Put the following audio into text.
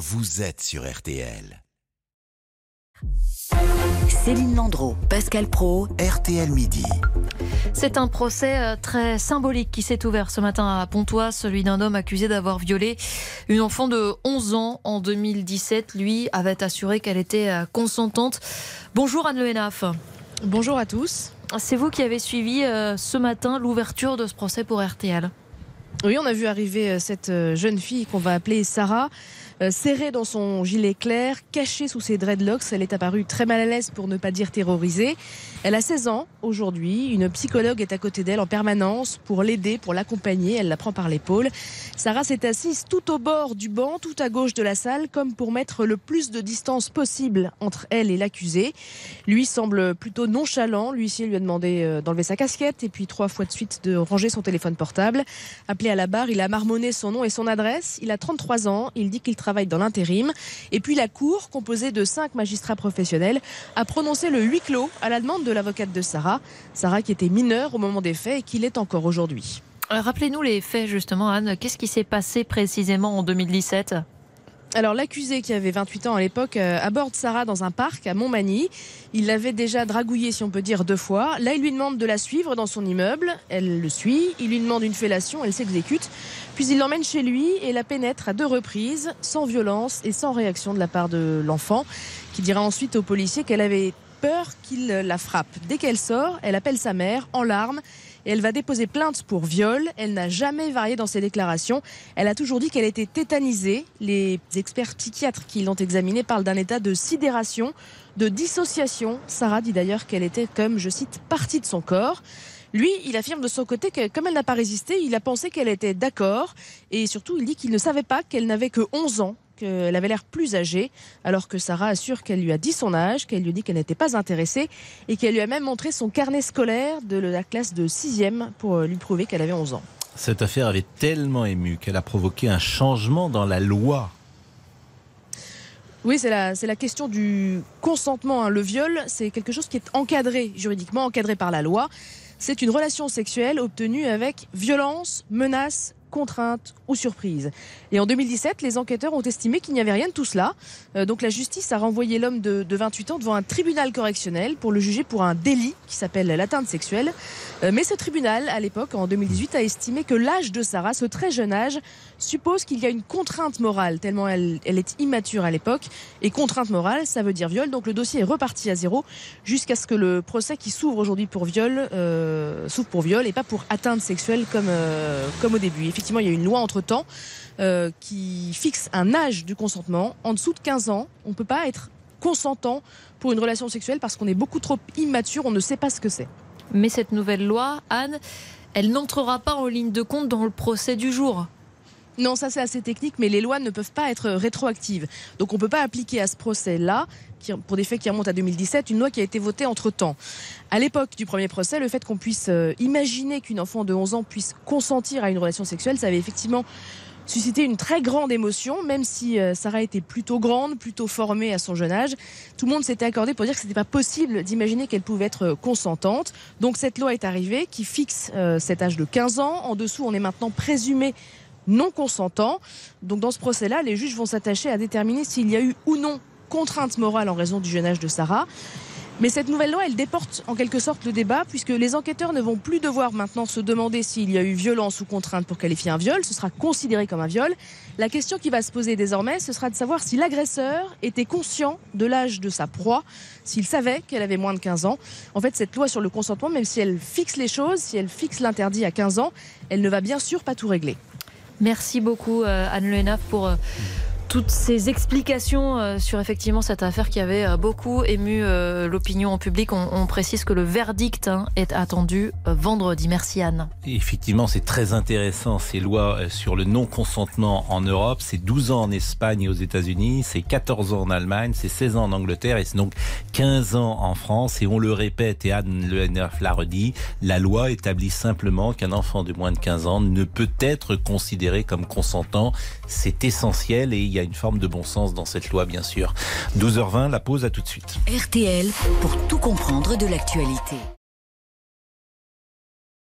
vous êtes sur RTL. Céline Landreau, Pascal Pro, RTL Midi. C'est un procès euh, très symbolique qui s'est ouvert ce matin à Pontoise, celui d'un homme accusé d'avoir violé une enfant de 11 ans en 2017. Lui avait assuré qu'elle était euh, consentante. Bonjour Anne Lehenaf. Bonjour à tous. C'est vous qui avez suivi euh, ce matin l'ouverture de ce procès pour RTL. Oui, on a vu arriver cette jeune fille qu'on va appeler Sarah. Euh, serrée dans son gilet clair, cachée sous ses dreadlocks. Elle est apparue très mal à l'aise pour ne pas dire terrorisée. Elle a 16 ans aujourd'hui. Une psychologue est à côté d'elle en permanence pour l'aider, pour l'accompagner. Elle la prend par l'épaule. Sarah s'est assise tout au bord du banc, tout à gauche de la salle, comme pour mettre le plus de distance possible entre elle et l'accusé. Lui semble plutôt nonchalant. L'huissier lui a demandé euh, d'enlever sa casquette et puis trois fois de suite de ranger son téléphone portable. À la barre, il a marmonné son nom et son adresse. Il a 33 ans. Il dit qu'il travaille dans l'intérim. Et puis la Cour, composée de cinq magistrats professionnels, a prononcé le huis clos à la demande de l'avocate de Sarah. Sarah qui était mineure au moment des faits et qui l'est encore aujourd'hui. Euh, rappelez-nous les faits justement, Anne. Qu'est-ce qui s'est passé précisément en 2017 alors l'accusé qui avait 28 ans à l'époque euh, aborde Sarah dans un parc à Montmagny. Il l'avait déjà dragouillée si on peut dire deux fois. Là il lui demande de la suivre dans son immeuble. Elle le suit. Il lui demande une fellation. Elle s'exécute. Puis il l'emmène chez lui et la pénètre à deux reprises sans violence et sans réaction de la part de l'enfant qui dira ensuite aux policiers qu'elle avait peur qu'il la frappe. Dès qu'elle sort, elle appelle sa mère en larmes et elle va déposer plainte pour viol. Elle n'a jamais varié dans ses déclarations. Elle a toujours dit qu'elle était tétanisée. Les experts psychiatres qui l'ont examinée parlent d'un état de sidération, de dissociation. Sarah dit d'ailleurs qu'elle était, comme je cite, partie de son corps. Lui, il affirme de son côté que comme elle n'a pas résisté, il a pensé qu'elle était d'accord et surtout il dit qu'il ne savait pas qu'elle n'avait que 11 ans qu'elle avait l'air plus âgée, alors que Sarah assure qu'elle lui a dit son âge, qu'elle lui dit qu'elle n'était pas intéressée et qu'elle lui a même montré son carnet scolaire de la classe de 6e pour lui prouver qu'elle avait 11 ans. Cette affaire avait tellement ému qu'elle a provoqué un changement dans la loi. Oui, c'est la, la question du consentement. Hein. Le viol, c'est quelque chose qui est encadré juridiquement, encadré par la loi. C'est une relation sexuelle obtenue avec violence, menace, contrainte ou surprise. Et en 2017, les enquêteurs ont estimé qu'il n'y avait rien de tout cela. Euh, donc la justice a renvoyé l'homme de, 28 ans devant un tribunal correctionnel pour le juger pour un délit qui s'appelle l'atteinte sexuelle. Euh, mais ce tribunal, à l'époque, en 2018, a estimé que l'âge de Sarah, ce très jeune âge, suppose qu'il y a une contrainte morale, tellement elle, est immature à l'époque. Et contrainte morale, ça veut dire viol. Donc le dossier est reparti à zéro jusqu'à ce que le procès qui s'ouvre aujourd'hui pour viol euh, s'ouvre pour viol et pas pour atteinte sexuelle comme, comme au début. Effectivement, il y a une loi entre-temps euh, qui fixe un âge du consentement. En dessous de 15 ans, on ne peut pas être consentant pour une relation sexuelle parce qu'on est beaucoup trop immature, on ne sait pas ce que c'est. Mais cette nouvelle loi, Anne, elle n'entrera pas en ligne de compte dans le procès du jour. Non, ça c'est assez technique, mais les lois ne peuvent pas être rétroactives. Donc on ne peut pas appliquer à ce procès-là, pour des faits qui remontent à 2017, une loi qui a été votée entre-temps. À l'époque du premier procès, le fait qu'on puisse euh, imaginer qu'une enfant de 11 ans puisse consentir à une relation sexuelle, ça avait effectivement suscité une très grande émotion, même si euh, Sarah était plutôt grande, plutôt formée à son jeune âge. Tout le monde s'était accordé pour dire que ce n'était pas possible d'imaginer qu'elle pouvait être consentante. Donc cette loi est arrivée qui fixe euh, cet âge de 15 ans. En dessous, on est maintenant présumé non consentant. Donc dans ce procès-là, les juges vont s'attacher à déterminer s'il y a eu ou non contrainte morale en raison du jeune âge de Sarah. Mais cette nouvelle loi, elle déporte en quelque sorte le débat, puisque les enquêteurs ne vont plus devoir maintenant se demander s'il y a eu violence ou contrainte pour qualifier un viol. Ce sera considéré comme un viol. La question qui va se poser désormais, ce sera de savoir si l'agresseur était conscient de l'âge de sa proie, s'il savait qu'elle avait moins de 15 ans. En fait, cette loi sur le consentement, même si elle fixe les choses, si elle fixe l'interdit à 15 ans, elle ne va bien sûr pas tout régler. Merci beaucoup euh, Anne Lenaf pour euh, toutes ces explications euh, sur effectivement cette affaire qui avait euh, beaucoup ému euh, l'opinion en public. On, précise que le verdict hein, est attendu vendredi. Merci Anne. Effectivement, c'est très intéressant ces lois sur le non-consentement en Europe. C'est 12 ans en Espagne et aux États-Unis, c'est 14 ans en Allemagne, c'est 16 ans en Angleterre et c'est donc 15 ans en France. Et on le répète, et Anne Le l'a redit, la loi établit simplement qu'un enfant de moins de 15 ans ne peut être considéré comme consentant. C'est essentiel et il y a une forme de bon sens dans cette loi, bien sûr. 12h20, la pause, à tout de suite. RTL, pour tout comprendre de l'actualité.